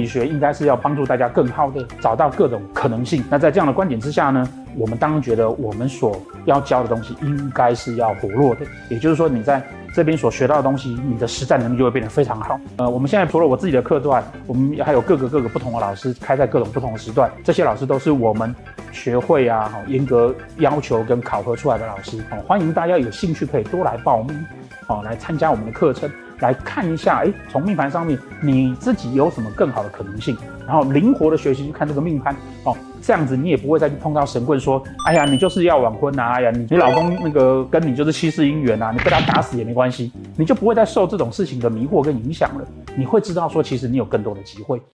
理学应该是要帮助大家更好的找到各种可能性。那在这样的观点之下呢，我们当然觉得我们所要教的东西应该是要活络的，也就是说你在。这边所学到的东西，你的实战能力就会变得非常好。呃，我们现在除了我自己的课段，我们还有各个各个不同的老师开在各种不同的时段。这些老师都是我们学会啊，严格要求跟考核出来的老师。欢迎大家有兴趣可以多来报名，好，来参加我们的课程，来看一下，哎，从命盘上面你自己有什么更好的可能性，然后灵活的学习去看这个命盘，哦。这样子你也不会再去碰到神棍说，哎呀，你就是要晚婚呐，哎呀，你你老公那个跟你就是七世姻缘呐，你被他打死也没关系，你就不会再受这种事情的迷惑跟影响了。你会知道说，其实你有更多的机会。